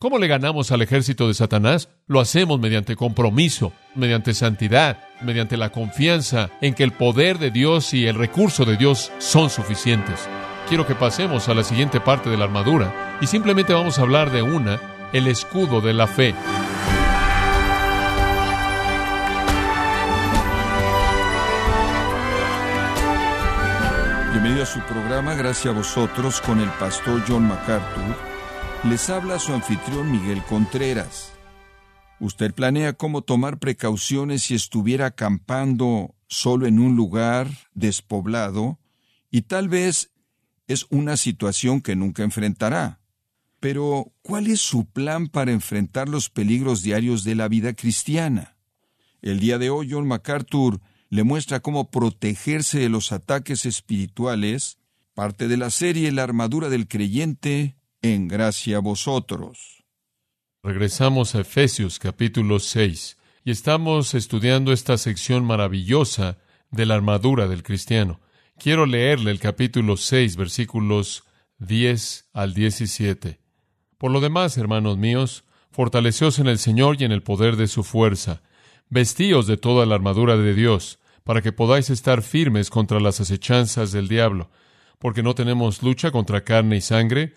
¿Cómo le ganamos al ejército de Satanás? Lo hacemos mediante compromiso, mediante santidad, mediante la confianza en que el poder de Dios y el recurso de Dios son suficientes. Quiero que pasemos a la siguiente parte de la armadura y simplemente vamos a hablar de una, el escudo de la fe. Bienvenido a su programa Gracias a vosotros con el pastor John MacArthur les habla su anfitrión Miguel Contreras. ¿Usted planea cómo tomar precauciones si estuviera acampando solo en un lugar despoblado? Y tal vez es una situación que nunca enfrentará. Pero, ¿cuál es su plan para enfrentar los peligros diarios de la vida cristiana? El día de hoy John MacArthur le muestra cómo protegerse de los ataques espirituales, parte de la serie La armadura del creyente, en gracia a vosotros. Regresamos a Efesios capítulo 6 y estamos estudiando esta sección maravillosa de la armadura del cristiano. Quiero leerle el capítulo 6 versículos 10 al 17. Por lo demás, hermanos míos, fortaleceos en el Señor y en el poder de su fuerza. Vestíos de toda la armadura de Dios, para que podáis estar firmes contra las acechanzas del diablo, porque no tenemos lucha contra carne y sangre,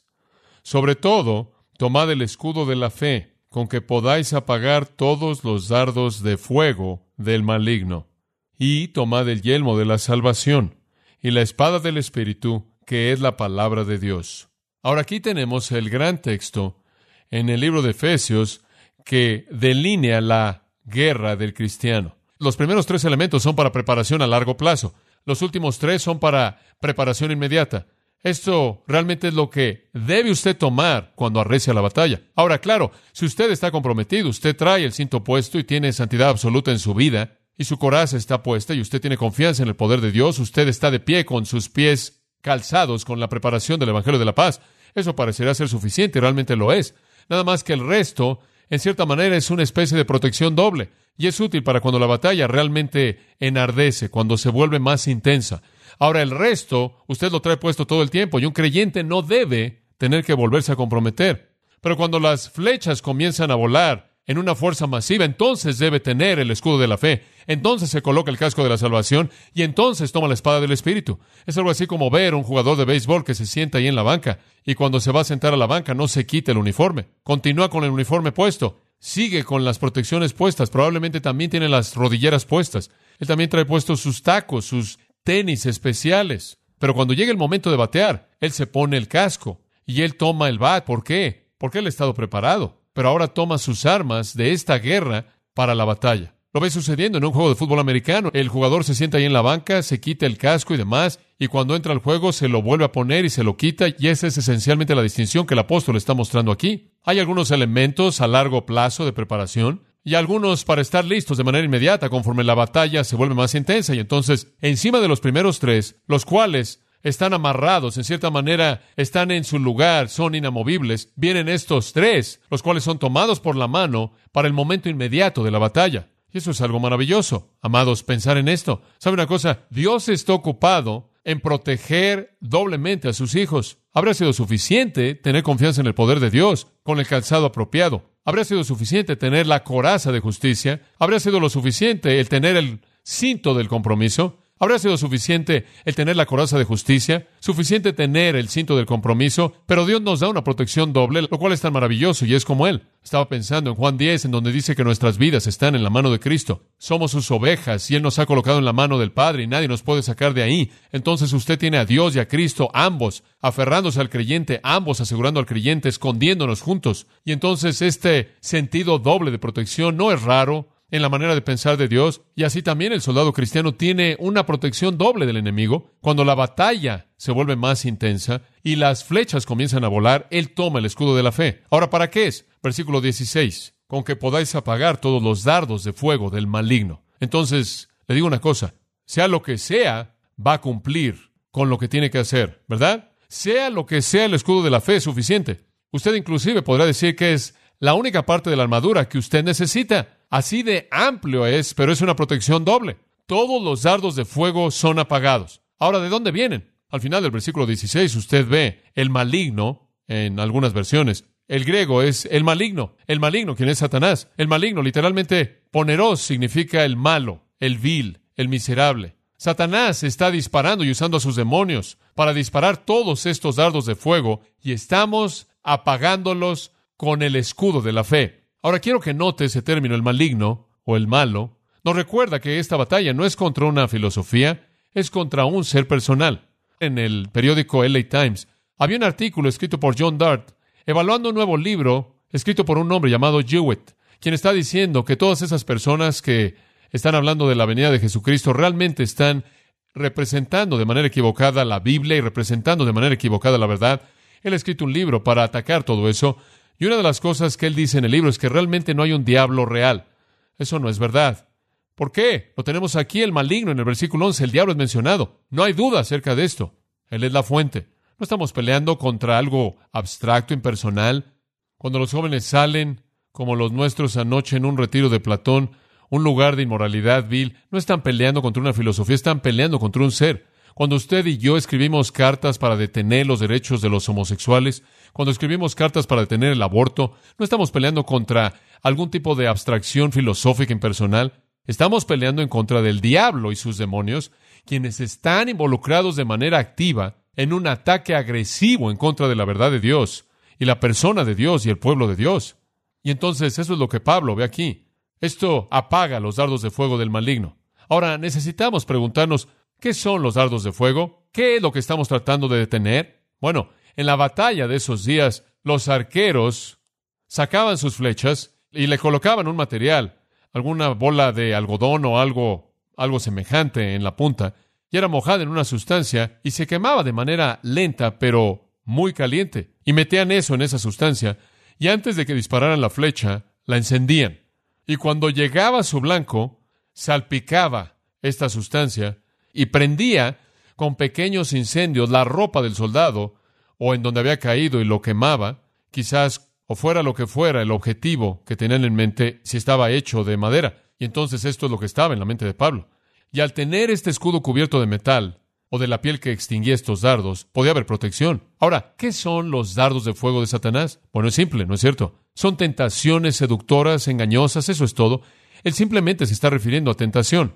sobre todo, tomad el escudo de la fe, con que podáis apagar todos los dardos de fuego del maligno. Y tomad el yelmo de la salvación y la espada del Espíritu, que es la palabra de Dios. Ahora aquí tenemos el gran texto en el libro de Efesios que delinea la guerra del cristiano. Los primeros tres elementos son para preparación a largo plazo. Los últimos tres son para preparación inmediata. Esto realmente es lo que debe usted tomar cuando arrecia la batalla. Ahora, claro, si usted está comprometido, usted trae el cinto puesto y tiene santidad absoluta en su vida, y su coraza está puesta y usted tiene confianza en el poder de Dios, usted está de pie con sus pies calzados con la preparación del Evangelio de la Paz. Eso parecerá ser suficiente y realmente lo es. Nada más que el resto, en cierta manera, es una especie de protección doble y es útil para cuando la batalla realmente enardece, cuando se vuelve más intensa. Ahora el resto, usted lo trae puesto todo el tiempo y un creyente no debe tener que volverse a comprometer. Pero cuando las flechas comienzan a volar en una fuerza masiva, entonces debe tener el escudo de la fe. Entonces se coloca el casco de la salvación y entonces toma la espada del Espíritu. Es algo así como ver a un jugador de béisbol que se sienta ahí en la banca y cuando se va a sentar a la banca no se quita el uniforme. Continúa con el uniforme puesto. Sigue con las protecciones puestas. Probablemente también tiene las rodilleras puestas. Él también trae puestos sus tacos, sus tenis especiales. Pero cuando llega el momento de batear, él se pone el casco y él toma el bat. ¿Por qué? Porque él ha estado preparado. Pero ahora toma sus armas de esta guerra para la batalla. Lo ve sucediendo en un juego de fútbol americano. El jugador se sienta ahí en la banca, se quita el casco y demás, y cuando entra al juego se lo vuelve a poner y se lo quita, y esa es esencialmente la distinción que el apóstol está mostrando aquí. Hay algunos elementos a largo plazo de preparación, y algunos para estar listos de manera inmediata conforme la batalla se vuelve más intensa. Y entonces, encima de los primeros tres, los cuales están amarrados, en cierta manera están en su lugar, son inamovibles, vienen estos tres, los cuales son tomados por la mano para el momento inmediato de la batalla. Y eso es algo maravilloso. Amados, pensar en esto. ¿Sabe una cosa? Dios está ocupado en proteger doblemente a sus hijos. Habría sido suficiente tener confianza en el poder de Dios con el calzado apropiado. Habría sido suficiente tener la coraza de justicia. Habría sido lo suficiente el tener el cinto del compromiso. Habría sido suficiente el tener la coraza de justicia, suficiente tener el cinto del compromiso, pero Dios nos da una protección doble, lo cual es tan maravilloso y es como Él. Estaba pensando en Juan 10, en donde dice que nuestras vidas están en la mano de Cristo. Somos sus ovejas y Él nos ha colocado en la mano del Padre y nadie nos puede sacar de ahí. Entonces usted tiene a Dios y a Cristo, ambos, aferrándose al creyente, ambos asegurando al creyente, escondiéndonos juntos. Y entonces este sentido doble de protección no es raro, en la manera de pensar de Dios, y así también el soldado cristiano tiene una protección doble del enemigo. Cuando la batalla se vuelve más intensa y las flechas comienzan a volar, él toma el escudo de la fe. Ahora, ¿para qué es? Versículo 16, con que podáis apagar todos los dardos de fuego del maligno. Entonces, le digo una cosa, sea lo que sea, va a cumplir con lo que tiene que hacer, ¿verdad? Sea lo que sea el escudo de la fe es suficiente. Usted inclusive podrá decir que es la única parte de la armadura que usted necesita. Así de amplio es, pero es una protección doble. Todos los dardos de fuego son apagados. Ahora, ¿de dónde vienen? Al final del versículo 16 usted ve el maligno en algunas versiones. El griego es el maligno, el maligno, quien es Satanás. El maligno, literalmente, poneros significa el malo, el vil, el miserable. Satanás está disparando y usando a sus demonios para disparar todos estos dardos de fuego y estamos apagándolos con el escudo de la fe. Ahora quiero que note ese término, el maligno o el malo. Nos recuerda que esta batalla no es contra una filosofía, es contra un ser personal. En el periódico LA Times había un artículo escrito por John Dart evaluando un nuevo libro escrito por un hombre llamado Jewett, quien está diciendo que todas esas personas que están hablando de la venida de Jesucristo realmente están representando de manera equivocada la Biblia y representando de manera equivocada la verdad. Él ha escrito un libro para atacar todo eso. Y una de las cosas que él dice en el libro es que realmente no hay un diablo real. Eso no es verdad. ¿Por qué? Lo tenemos aquí el maligno en el versículo 11. El diablo es mencionado. No hay duda acerca de esto. Él es la fuente. No estamos peleando contra algo abstracto, impersonal. Cuando los jóvenes salen, como los nuestros anoche en un retiro de Platón, un lugar de inmoralidad vil, no están peleando contra una filosofía, están peleando contra un ser. Cuando usted y yo escribimos cartas para detener los derechos de los homosexuales, cuando escribimos cartas para detener el aborto, no estamos peleando contra algún tipo de abstracción filosófica impersonal, estamos peleando en contra del diablo y sus demonios, quienes están involucrados de manera activa en un ataque agresivo en contra de la verdad de Dios y la persona de Dios y el pueblo de Dios. Y entonces eso es lo que Pablo ve aquí. Esto apaga los dardos de fuego del maligno. Ahora necesitamos preguntarnos, ¿qué son los dardos de fuego? ¿Qué es lo que estamos tratando de detener? Bueno, en la batalla de esos días, los arqueros sacaban sus flechas y le colocaban un material, alguna bola de algodón o algo, algo semejante en la punta, y era mojada en una sustancia y se quemaba de manera lenta pero muy caliente. Y metían eso en esa sustancia y antes de que dispararan la flecha, la encendían. Y cuando llegaba su blanco, salpicaba esta sustancia y prendía con pequeños incendios la ropa del soldado o en donde había caído y lo quemaba, quizás o fuera lo que fuera el objetivo que tenían en mente si estaba hecho de madera. Y entonces esto es lo que estaba en la mente de Pablo. Y al tener este escudo cubierto de metal o de la piel que extinguía estos dardos, podía haber protección. Ahora, ¿qué son los dardos de fuego de Satanás? Bueno, es simple, ¿no es cierto? Son tentaciones seductoras, engañosas, eso es todo. Él simplemente se está refiriendo a tentación.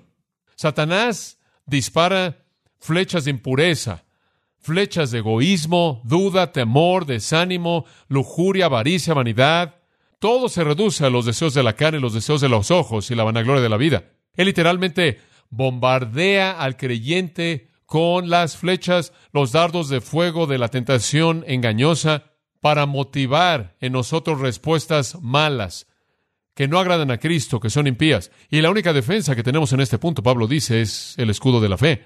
Satanás dispara flechas de impureza, flechas de egoísmo, duda, temor, desánimo, lujuria, avaricia, vanidad. Todo se reduce a los deseos de la carne, los deseos de los ojos y la vanagloria de la vida. Él literalmente bombardea al creyente con las flechas, los dardos de fuego de la tentación engañosa, para motivar en nosotros respuestas malas, que no agradan a Cristo, que son impías. Y la única defensa que tenemos en este punto, Pablo dice, es el escudo de la fe.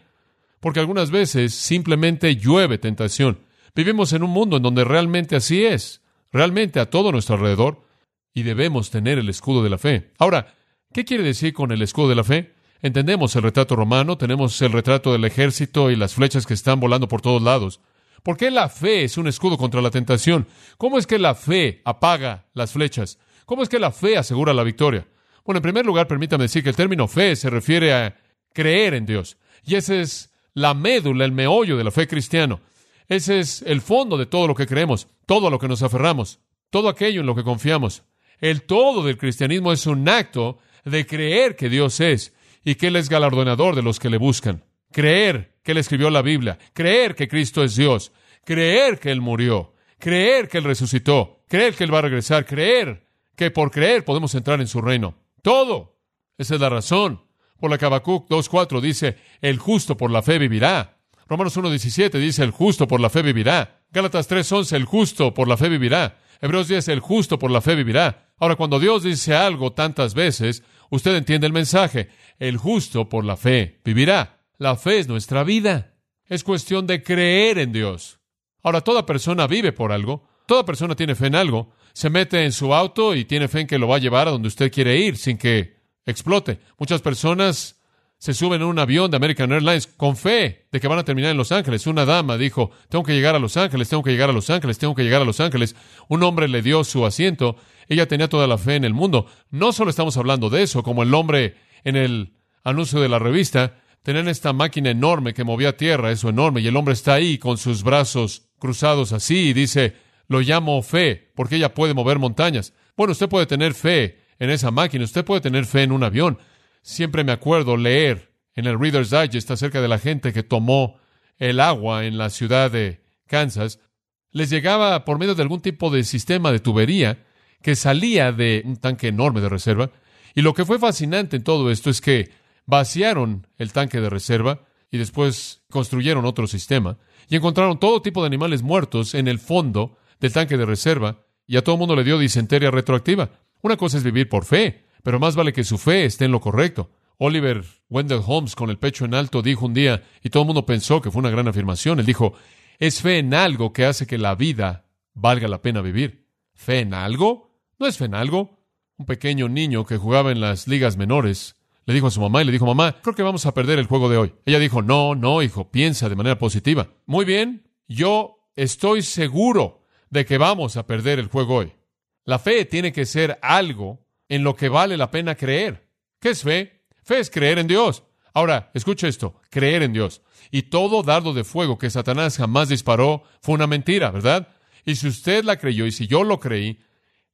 Porque algunas veces simplemente llueve tentación. Vivimos en un mundo en donde realmente así es, realmente a todo nuestro alrededor, y debemos tener el escudo de la fe. Ahora, ¿qué quiere decir con el escudo de la fe? Entendemos el retrato romano, tenemos el retrato del ejército y las flechas que están volando por todos lados. ¿Por qué la fe es un escudo contra la tentación? ¿Cómo es que la fe apaga las flechas? ¿Cómo es que la fe asegura la victoria? Bueno, en primer lugar, permítame decir que el término fe se refiere a creer en Dios. Y esa es la médula, el meollo de la fe cristiana. Ese es el fondo de todo lo que creemos, todo a lo que nos aferramos, todo aquello en lo que confiamos. El todo del cristianismo es un acto de creer que Dios es y que Él es galardonador de los que le buscan. Creer que Él escribió la Biblia, creer que Cristo es Dios, creer que Él murió, creer que Él resucitó, creer que Él va a regresar, creer que por creer podemos entrar en su reino. Todo. Esa es la razón por la que Habacuc 2.4 dice, el justo por la fe vivirá. Romanos 1.17 dice, el justo por la fe vivirá. Gálatas 3.11, el justo por la fe vivirá. Hebreos 10, el justo por la fe vivirá. Ahora, cuando Dios dice algo tantas veces, usted entiende el mensaje. El justo por la fe vivirá. La fe es nuestra vida. Es cuestión de creer en Dios. Ahora, toda persona vive por algo. Toda persona tiene fe en algo. se mete en su auto y tiene fe en que lo va a llevar a donde usted quiere ir sin que explote. Muchas personas se suben en un avión de American Airlines con fe de que van a terminar en Los Ángeles. Una dama dijo, tengo que llegar a Los Ángeles, tengo que llegar a Los Ángeles, tengo que llegar a Los Ángeles. Un hombre le dio su asiento. Ella tenía toda la fe en el mundo. No solo estamos hablando de eso, como el hombre en el anuncio de la revista, tenían esta máquina enorme que movía tierra, eso enorme, y el hombre está ahí con sus brazos cruzados así y dice, lo llamo fe, porque ella puede mover montañas. Bueno, usted puede tener fe en esa máquina, usted puede tener fe en un avión. Siempre me acuerdo leer en el Reader's Digest acerca de la gente que tomó el agua en la ciudad de Kansas. Les llegaba por medio de algún tipo de sistema de tubería que salía de un tanque enorme de reserva. Y lo que fue fascinante en todo esto es que vaciaron el tanque de reserva y después construyeron otro sistema y encontraron todo tipo de animales muertos en el fondo del tanque de reserva y a todo mundo le dio disenteria retroactiva. Una cosa es vivir por fe, pero más vale que su fe esté en lo correcto. Oliver Wendell Holmes, con el pecho en alto, dijo un día, y todo el mundo pensó que fue una gran afirmación, él dijo, es fe en algo que hace que la vida valga la pena vivir. ¿Fe en algo? ¿No es fe en algo? Un pequeño niño que jugaba en las ligas menores le dijo a su mamá y le dijo, mamá, creo que vamos a perder el juego de hoy. Ella dijo, no, no, hijo, piensa de manera positiva. Muy bien, yo estoy seguro de que vamos a perder el juego hoy. La fe tiene que ser algo en lo que vale la pena creer. ¿Qué es fe? Fe es creer en Dios. Ahora, escuche esto, creer en Dios. Y todo dardo de fuego que Satanás jamás disparó fue una mentira, ¿verdad? Y si usted la creyó y si yo lo creí,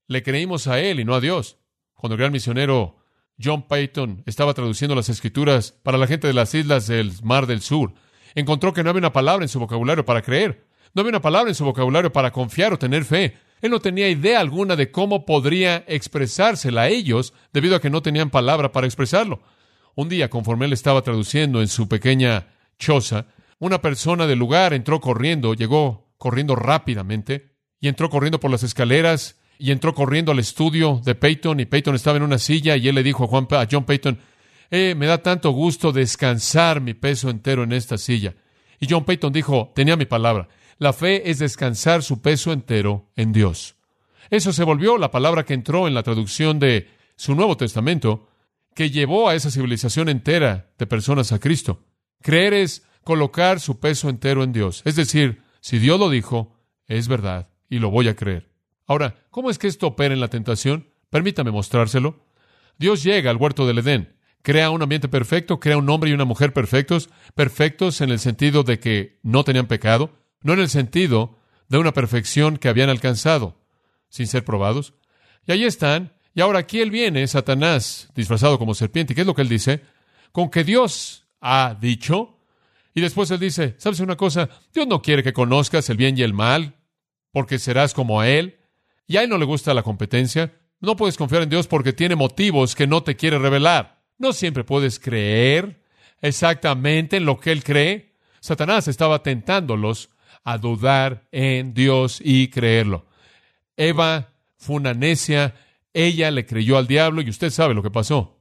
le creímos a él y no a Dios. Cuando el gran misionero John Payton estaba traduciendo las escrituras para la gente de las islas del Mar del Sur, encontró que no había una palabra en su vocabulario para creer, no había una palabra en su vocabulario para confiar o tener fe. Él no tenía idea alguna de cómo podría expresársela a ellos debido a que no tenían palabra para expresarlo. Un día, conforme él estaba traduciendo en su pequeña choza, una persona del lugar entró corriendo, llegó corriendo rápidamente y entró corriendo por las escaleras y entró corriendo al estudio de Peyton y Peyton estaba en una silla y él le dijo a, Juan, John Peyton, eh, me da tanto gusto descansar mi peso entero en esta silla. Y John Peyton dijo, tenía mi palabra, la fe es descansar su peso entero en Dios. Eso se volvió la palabra que entró en la traducción de su Nuevo Testamento, que llevó a esa civilización entera de personas a Cristo. Creer es colocar su peso entero en Dios. Es decir, si Dios lo dijo, es verdad y lo voy a creer. Ahora, ¿cómo es que esto opera en la tentación? Permítame mostrárselo. Dios llega al huerto del Edén, crea un ambiente perfecto, crea un hombre y una mujer perfectos, perfectos en el sentido de que no tenían pecado, no en el sentido de una perfección que habían alcanzado, sin ser probados. Y ahí están, y ahora aquí él viene, Satanás, disfrazado como serpiente. ¿Y qué es lo que él dice? Con que Dios ha dicho. Y después él dice, ¿sabes una cosa? Dios no quiere que conozcas el bien y el mal, porque serás como a Él. Y a Él no le gusta la competencia. No puedes confiar en Dios porque tiene motivos que no te quiere revelar. No siempre puedes creer exactamente en lo que Él cree. Satanás estaba tentándolos a dudar en Dios y creerlo. Eva fue una necia, ella le creyó al diablo y usted sabe lo que pasó.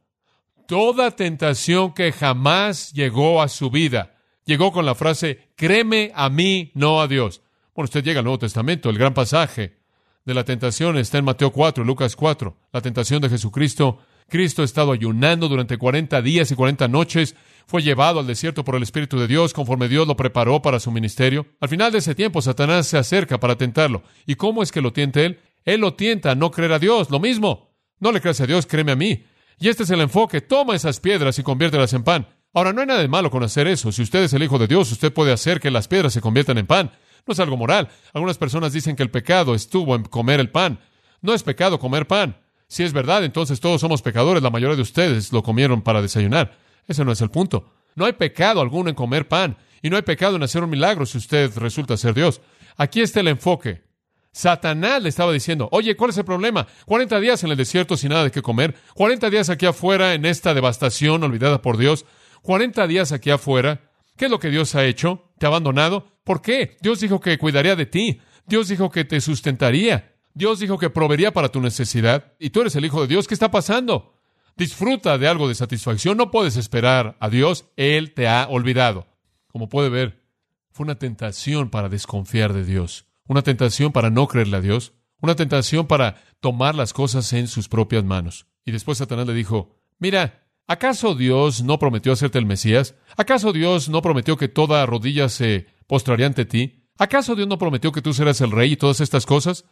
Toda tentación que jamás llegó a su vida llegó con la frase, créeme a mí, no a Dios. Bueno, usted llega al Nuevo Testamento, el gran pasaje de la tentación está en Mateo 4, Lucas 4, la tentación de Jesucristo. Cristo ha estado ayunando durante 40 días y 40 noches fue llevado al desierto por el Espíritu de Dios conforme Dios lo preparó para su ministerio. Al final de ese tiempo, Satanás se acerca para tentarlo. ¿Y cómo es que lo tiente él? Él lo tienta a no creer a Dios, lo mismo. No le creas a Dios, créeme a mí. Y este es el enfoque. Toma esas piedras y conviértelas en pan. Ahora, no hay nada de malo con hacer eso. Si usted es el Hijo de Dios, usted puede hacer que las piedras se conviertan en pan. No es algo moral. Algunas personas dicen que el pecado estuvo en comer el pan. No es pecado comer pan. Si es verdad, entonces todos somos pecadores. La mayoría de ustedes lo comieron para desayunar. Ese no es el punto. No hay pecado alguno en comer pan y no hay pecado en hacer un milagro si usted resulta ser Dios. Aquí está el enfoque. Satanás le estaba diciendo, oye, ¿cuál es el problema? 40 días en el desierto sin nada de qué comer, 40 días aquí afuera en esta devastación olvidada por Dios, 40 días aquí afuera. ¿Qué es lo que Dios ha hecho? ¿Te ha abandonado? ¿Por qué? Dios dijo que cuidaría de ti. Dios dijo que te sustentaría. Dios dijo que proveería para tu necesidad. Y tú eres el Hijo de Dios. ¿Qué está pasando? disfruta de algo de satisfacción, no puedes esperar a Dios, Él te ha olvidado. Como puede ver, fue una tentación para desconfiar de Dios, una tentación para no creerle a Dios, una tentación para tomar las cosas en sus propias manos. Y después Satanás le dijo, mira, ¿acaso Dios no prometió hacerte el Mesías? ¿Acaso Dios no prometió que toda rodilla se postraría ante ti? ¿Acaso Dios no prometió que tú serás el rey y todas estas cosas?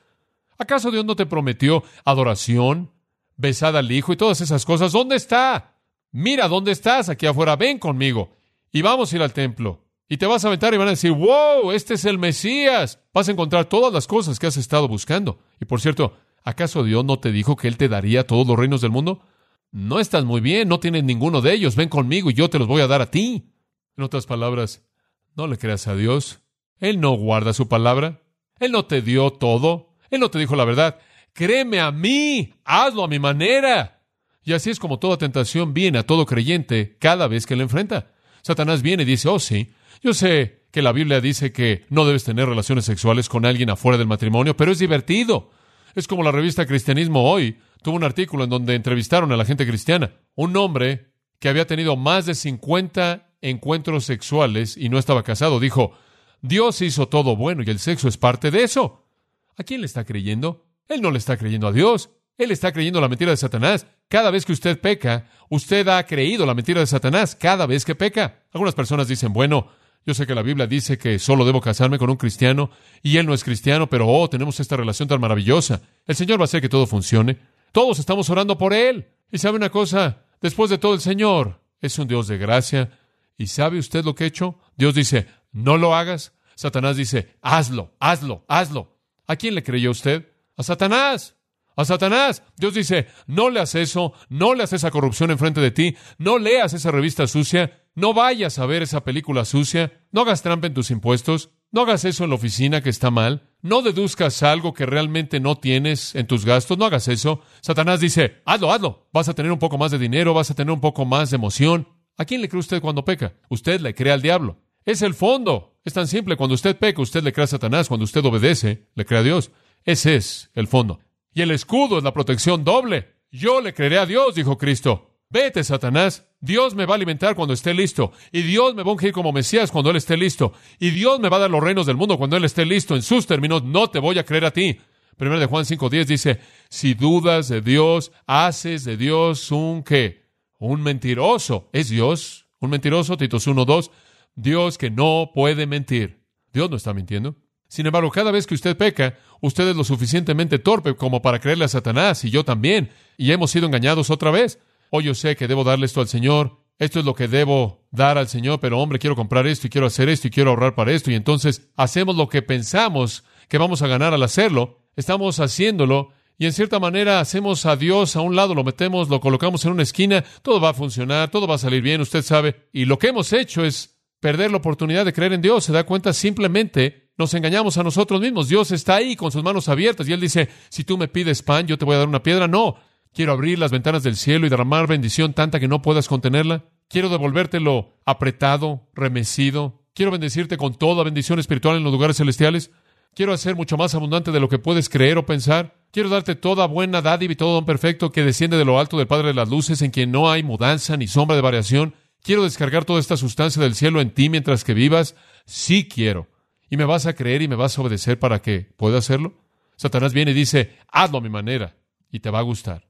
¿Acaso Dios no te prometió adoración, besada al Hijo y todas esas cosas? ¿Dónde está? Mira, ¿dónde estás? Aquí afuera, ven conmigo. Y vamos a ir al templo. Y te vas a aventar y van a decir, wow, este es el Mesías. Vas a encontrar todas las cosas que has estado buscando. Y por cierto, ¿acaso Dios no te dijo que Él te daría todos los reinos del mundo? No estás muy bien, no tienes ninguno de ellos. Ven conmigo y yo te los voy a dar a ti. En otras palabras, no le creas a Dios. Él no guarda su palabra. Él no te dio todo. Él no te dijo la verdad. Créeme a mí. Hazlo a mi manera. Y así es como toda tentación viene a todo creyente cada vez que le enfrenta. Satanás viene y dice, oh sí, yo sé que la Biblia dice que no debes tener relaciones sexuales con alguien afuera del matrimonio, pero es divertido. Es como la revista Cristianismo Hoy tuvo un artículo en donde entrevistaron a la gente cristiana. Un hombre que había tenido más de 50 encuentros sexuales y no estaba casado dijo, Dios hizo todo bueno y el sexo es parte de eso. ¿A quién le está creyendo? Él no le está creyendo a Dios. Él está creyendo la mentira de Satanás. Cada vez que usted peca, usted ha creído la mentira de Satanás cada vez que peca. Algunas personas dicen, bueno, yo sé que la Biblia dice que solo debo casarme con un cristiano y él no es cristiano, pero oh, tenemos esta relación tan maravillosa. El Señor va a hacer que todo funcione. Todos estamos orando por él. Y sabe una cosa, después de todo el Señor es un Dios de gracia. ¿Y sabe usted lo que ha hecho? Dios dice, no lo hagas. Satanás dice, hazlo, hazlo, hazlo. ¿A quién le creyó usted? A Satanás. A Satanás. Dios dice, no le hagas eso, no le hagas esa corrupción enfrente de ti, no leas esa revista sucia, no vayas a ver esa película sucia, no hagas trampa en tus impuestos, no hagas eso en la oficina que está mal, no deduzcas algo que realmente no tienes en tus gastos, no hagas eso. Satanás dice, hazlo, hazlo, vas a tener un poco más de dinero, vas a tener un poco más de emoción. ¿A quién le cree usted cuando peca? Usted le cree al diablo. Es el fondo. Es tan simple. Cuando usted peca, usted le cree a Satanás. Cuando usted obedece, le cree a Dios. Ese es el fondo. Y el escudo es la protección doble. Yo le creeré a Dios, dijo Cristo. Vete, Satanás. Dios me va a alimentar cuando esté listo. Y Dios me va a ungir como Mesías cuando Él esté listo. Y Dios me va a dar los reinos del mundo cuando Él esté listo. En sus términos, no te voy a creer a ti. Primero de Juan 5.10 dice, si dudas de Dios, haces de Dios un qué? Un mentiroso. ¿Es Dios un mentiroso? Titos 1.2. Dios que no puede mentir. Dios no está mintiendo. Sin embargo, cada vez que usted peca, usted es lo suficientemente torpe como para creerle a Satanás y yo también, y hemos sido engañados otra vez. Hoy yo sé que debo darle esto al Señor, esto es lo que debo dar al Señor, pero hombre, quiero comprar esto y quiero hacer esto y quiero ahorrar para esto, y entonces hacemos lo que pensamos que vamos a ganar al hacerlo, estamos haciéndolo, y en cierta manera hacemos a Dios a un lado, lo metemos, lo colocamos en una esquina, todo va a funcionar, todo va a salir bien, usted sabe, y lo que hemos hecho es perder la oportunidad de creer en Dios, se da cuenta simplemente nos engañamos a nosotros mismos. Dios está ahí con sus manos abiertas y Él dice, si tú me pides pan, yo te voy a dar una piedra. No, quiero abrir las ventanas del cielo y derramar bendición tanta que no puedas contenerla. Quiero devolvértelo apretado, remecido. Quiero bendecirte con toda bendición espiritual en los lugares celestiales. Quiero hacer mucho más abundante de lo que puedes creer o pensar. Quiero darte toda buena dádiva y todo don perfecto que desciende de lo alto del Padre de las Luces, en quien no hay mudanza ni sombra de variación. Quiero descargar toda esta sustancia del cielo en ti mientras que vivas. Sí quiero y me vas a creer y me vas a obedecer para que pueda hacerlo. Satanás viene y dice, hazlo a mi manera y te va a gustar.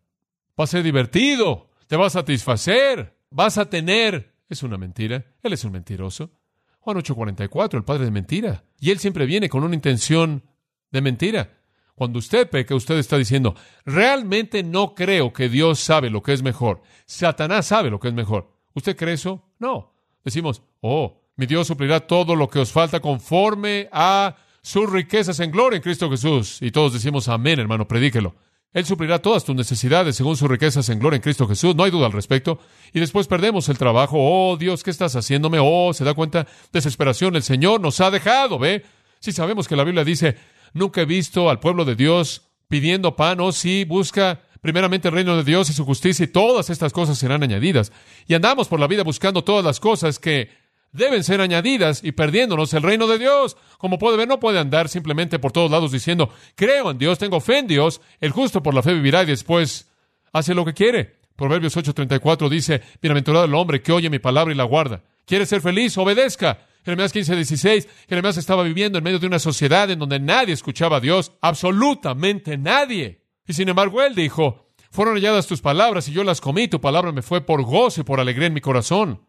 Va a ser divertido, te va a satisfacer, vas a tener. Es una mentira, él es un mentiroso. Juan 8:44, el padre de mentira. Y él siempre viene con una intención de mentira. Cuando usted peca, usted está diciendo, realmente no creo que Dios sabe lo que es mejor. Satanás sabe lo que es mejor. ¿Usted cree eso? No. Decimos, oh, mi Dios suplirá todo lo que os falta conforme a sus riquezas en gloria en Cristo Jesús. Y todos decimos amén, hermano, predíquelo. Él suplirá todas tus necesidades según sus riquezas en gloria en Cristo Jesús. No hay duda al respecto. Y después perdemos el trabajo. Oh, Dios, ¿qué estás haciéndome? Oh, se da cuenta. Desesperación. El Señor nos ha dejado, ¿ve? Si sabemos que la Biblia dice, nunca he visto al pueblo de Dios pidiendo pan. Oh, sí, busca primeramente el reino de Dios y su justicia y todas estas cosas serán añadidas. Y andamos por la vida buscando todas las cosas que deben ser añadidas y perdiéndonos el reino de Dios. Como puede ver, no puede andar simplemente por todos lados diciendo, creo en Dios, tengo fe en Dios, el justo por la fe vivirá y después hace lo que quiere. Proverbios 8:34 dice, bienaventurado el hombre que oye mi palabra y la guarda. ¿Quiere ser feliz? Obedezca. Jeremías 15, 16, Jeremías estaba viviendo en medio de una sociedad en donde nadie escuchaba a Dios, absolutamente nadie. Y sin embargo él dijo, fueron halladas tus palabras y yo las comí, tu palabra me fue por gozo y por alegría en mi corazón.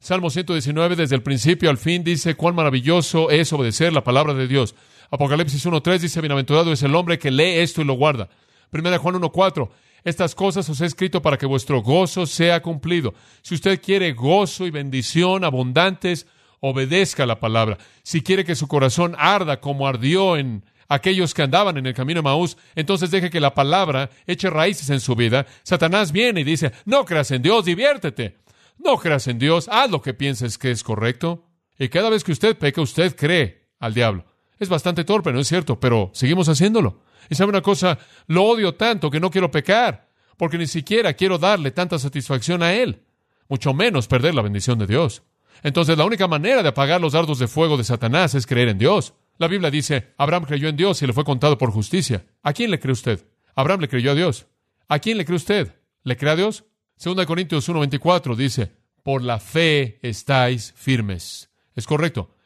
Salmo 119, desde el principio al fin, dice cuán maravilloso es obedecer la palabra de Dios. Apocalipsis 1.3 dice, bienaventurado es el hombre que lee esto y lo guarda. Primera Juan 1.4, estas cosas os he escrito para que vuestro gozo sea cumplido. Si usted quiere gozo y bendición abundantes, obedezca la palabra. Si quiere que su corazón arda como ardió en aquellos que andaban en el camino de Maús, entonces deje que la palabra eche raíces en su vida. Satanás viene y dice, no creas en Dios, diviértete. No creas en Dios, haz lo que pienses que es correcto. Y cada vez que usted peca, usted cree al diablo. Es bastante torpe, ¿no es cierto? Pero seguimos haciéndolo. Y sabe una cosa, lo odio tanto que no quiero pecar, porque ni siquiera quiero darle tanta satisfacción a Él, mucho menos perder la bendición de Dios. Entonces la única manera de apagar los dardos de fuego de Satanás es creer en Dios. La Biblia dice, Abraham creyó en Dios y le fue contado por justicia. ¿A quién le cree usted? Abraham le creyó a Dios. ¿A quién le cree usted? ¿Le cree a Dios? 2 Corintios 1:24 dice, por la fe estáis firmes. Es correcto.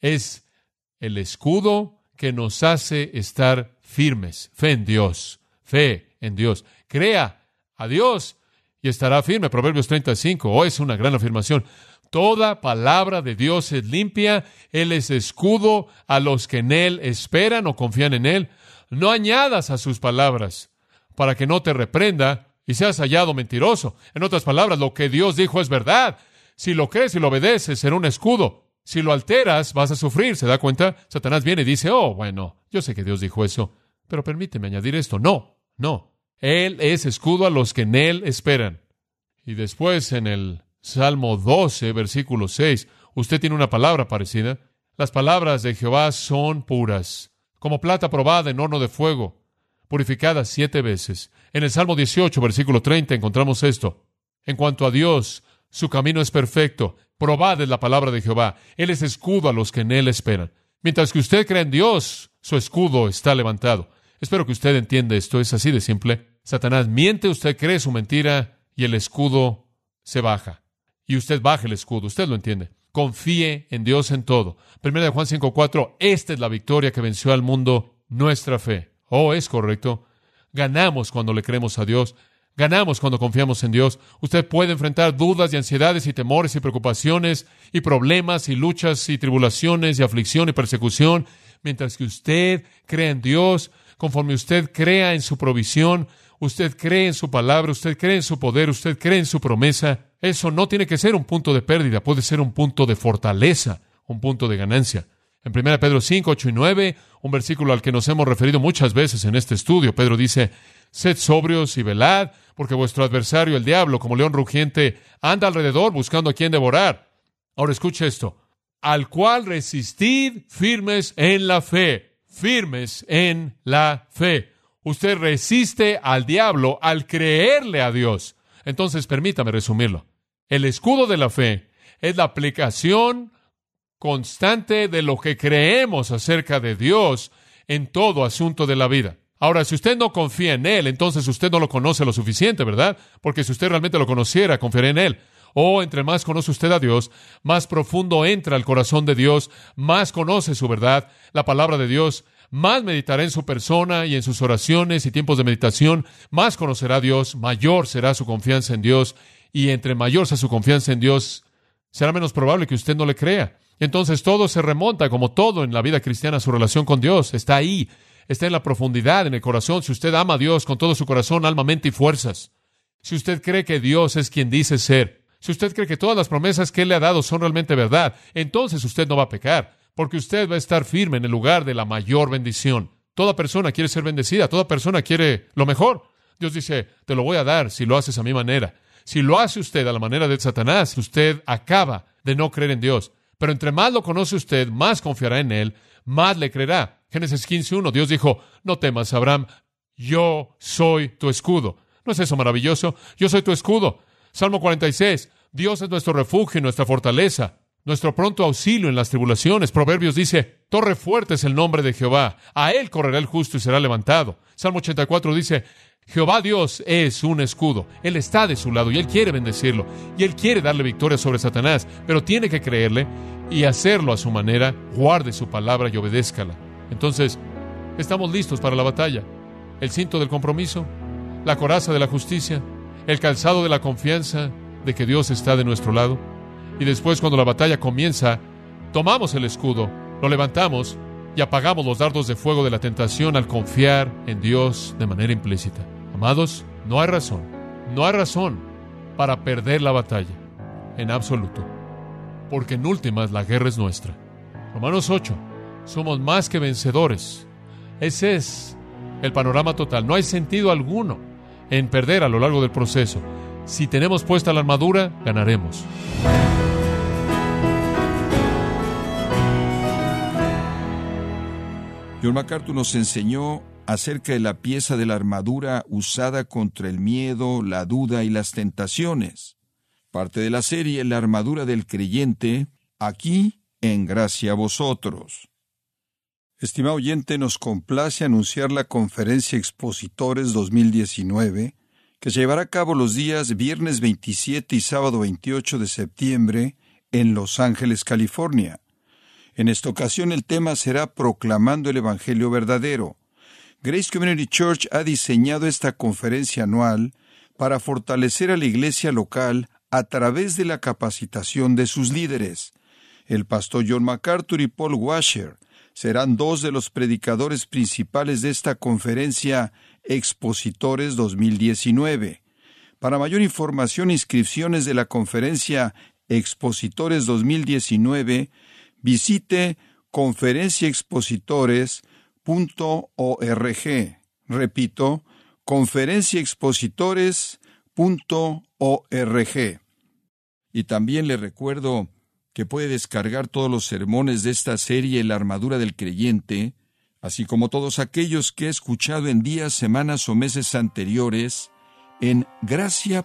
Es el escudo que nos hace estar firmes. Fe en Dios. Fe en Dios. Crea a Dios y estará firme. Proverbios 35. Oh, es una gran afirmación. Toda palabra de Dios es limpia. Él es escudo a los que en Él esperan o confían en Él. No añadas a sus palabras para que no te reprenda y seas hallado mentiroso. En otras palabras, lo que Dios dijo es verdad. Si lo crees y lo obedeces, será un escudo. Si lo alteras, vas a sufrir. ¿Se da cuenta? Satanás viene y dice, oh, bueno, yo sé que Dios dijo eso, pero permíteme añadir esto. No, no. Él es escudo a los que en Él esperan. Y después en el Salmo 12, versículo 6, usted tiene una palabra parecida. Las palabras de Jehová son puras, como plata probada en horno de fuego purificada siete veces. En el Salmo 18, versículo 30, encontramos esto. En cuanto a Dios, su camino es perfecto. Probad la palabra de Jehová. Él es escudo a los que en Él esperan. Mientras que usted cree en Dios, su escudo está levantado. Espero que usted entienda esto. Es así de simple. Satanás miente, usted cree su mentira y el escudo se baja. Y usted baja el escudo. Usted lo entiende. Confíe en Dios en todo. Primera de Juan 5.4. Esta es la victoria que venció al mundo, nuestra fe. Oh, es correcto. Ganamos cuando le creemos a Dios. Ganamos cuando confiamos en Dios. Usted puede enfrentar dudas y ansiedades y temores y preocupaciones y problemas y luchas y tribulaciones y aflicción y persecución. Mientras que usted cree en Dios, conforme usted crea en su provisión, usted cree en su palabra, usted cree en su poder, usted cree en su promesa, eso no tiene que ser un punto de pérdida, puede ser un punto de fortaleza, un punto de ganancia. En 1 Pedro 5, 8 y 9, un versículo al que nos hemos referido muchas veces en este estudio, Pedro dice, Sed sobrios y velad, porque vuestro adversario, el diablo, como león rugiente, anda alrededor buscando a quien devorar. Ahora escuche esto, al cual resistid firmes en la fe, firmes en la fe. Usted resiste al diablo al creerle a Dios. Entonces, permítame resumirlo. El escudo de la fe es la aplicación constante de lo que creemos acerca de Dios en todo asunto de la vida. Ahora, si usted no confía en Él, entonces usted no lo conoce lo suficiente, ¿verdad? Porque si usted realmente lo conociera, confiaría en Él. O entre más conoce usted a Dios, más profundo entra al corazón de Dios, más conoce su verdad, la palabra de Dios, más meditará en su persona y en sus oraciones y tiempos de meditación, más conocerá a Dios, mayor será su confianza en Dios, y entre mayor sea su confianza en Dios, será menos probable que usted no le crea. Entonces todo se remonta, como todo en la vida cristiana, su relación con Dios. Está ahí, está en la profundidad, en el corazón. Si usted ama a Dios con todo su corazón, alma, mente y fuerzas. Si usted cree que Dios es quien dice ser. Si usted cree que todas las promesas que Él le ha dado son realmente verdad, entonces usted no va a pecar, porque usted va a estar firme en el lugar de la mayor bendición. Toda persona quiere ser bendecida, toda persona quiere lo mejor. Dios dice, te lo voy a dar si lo haces a mi manera. Si lo hace usted a la manera de Satanás, usted acaba de no creer en Dios. Pero entre más lo conoce usted, más confiará en él, más le creerá. Génesis 15.1, Dios dijo, no temas, Abraham, yo soy tu escudo. ¿No es eso maravilloso? Yo soy tu escudo. Salmo 46, Dios es nuestro refugio y nuestra fortaleza. Nuestro pronto auxilio en las tribulaciones. Proverbios dice, Torre fuerte es el nombre de Jehová, a él correrá el justo y será levantado. Salmo 84 dice, Jehová Dios es un escudo, Él está de su lado y Él quiere bendecirlo y Él quiere darle victoria sobre Satanás, pero tiene que creerle y hacerlo a su manera, guarde su palabra y obedézcala. Entonces, estamos listos para la batalla. El cinto del compromiso, la coraza de la justicia, el calzado de la confianza de que Dios está de nuestro lado. Y después, cuando la batalla comienza, tomamos el escudo, lo levantamos y apagamos los dardos de fuego de la tentación al confiar en Dios de manera implícita. Amados, no hay razón, no hay razón para perder la batalla, en absoluto, porque en últimas la guerra es nuestra. Romanos 8, somos más que vencedores. Ese es el panorama total. No hay sentido alguno en perder a lo largo del proceso. Si tenemos puesta la armadura, ganaremos. John MacArthur nos enseñó acerca de la pieza de la armadura usada contra el miedo, la duda y las tentaciones. Parte de la serie La armadura del creyente, aquí en gracia a vosotros. Estimado oyente, nos complace anunciar la conferencia Expositores 2019, que se llevará a cabo los días viernes 27 y sábado 28 de septiembre en Los Ángeles, California. En esta ocasión el tema será Proclamando el Evangelio verdadero. Grace Community Church ha diseñado esta conferencia anual para fortalecer a la iglesia local a través de la capacitación de sus líderes. El pastor John MacArthur y Paul Washer serán dos de los predicadores principales de esta conferencia Expositores 2019. Para mayor información e inscripciones de la conferencia Expositores 2019, visite conferenciaexpositores.org. Repito, conferenciaexpositores.org. Y también le recuerdo que puede descargar todos los sermones de esta serie La armadura del creyente, así como todos aquellos que he escuchado en días, semanas o meses anteriores en gracia.org.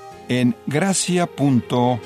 en gracia.org.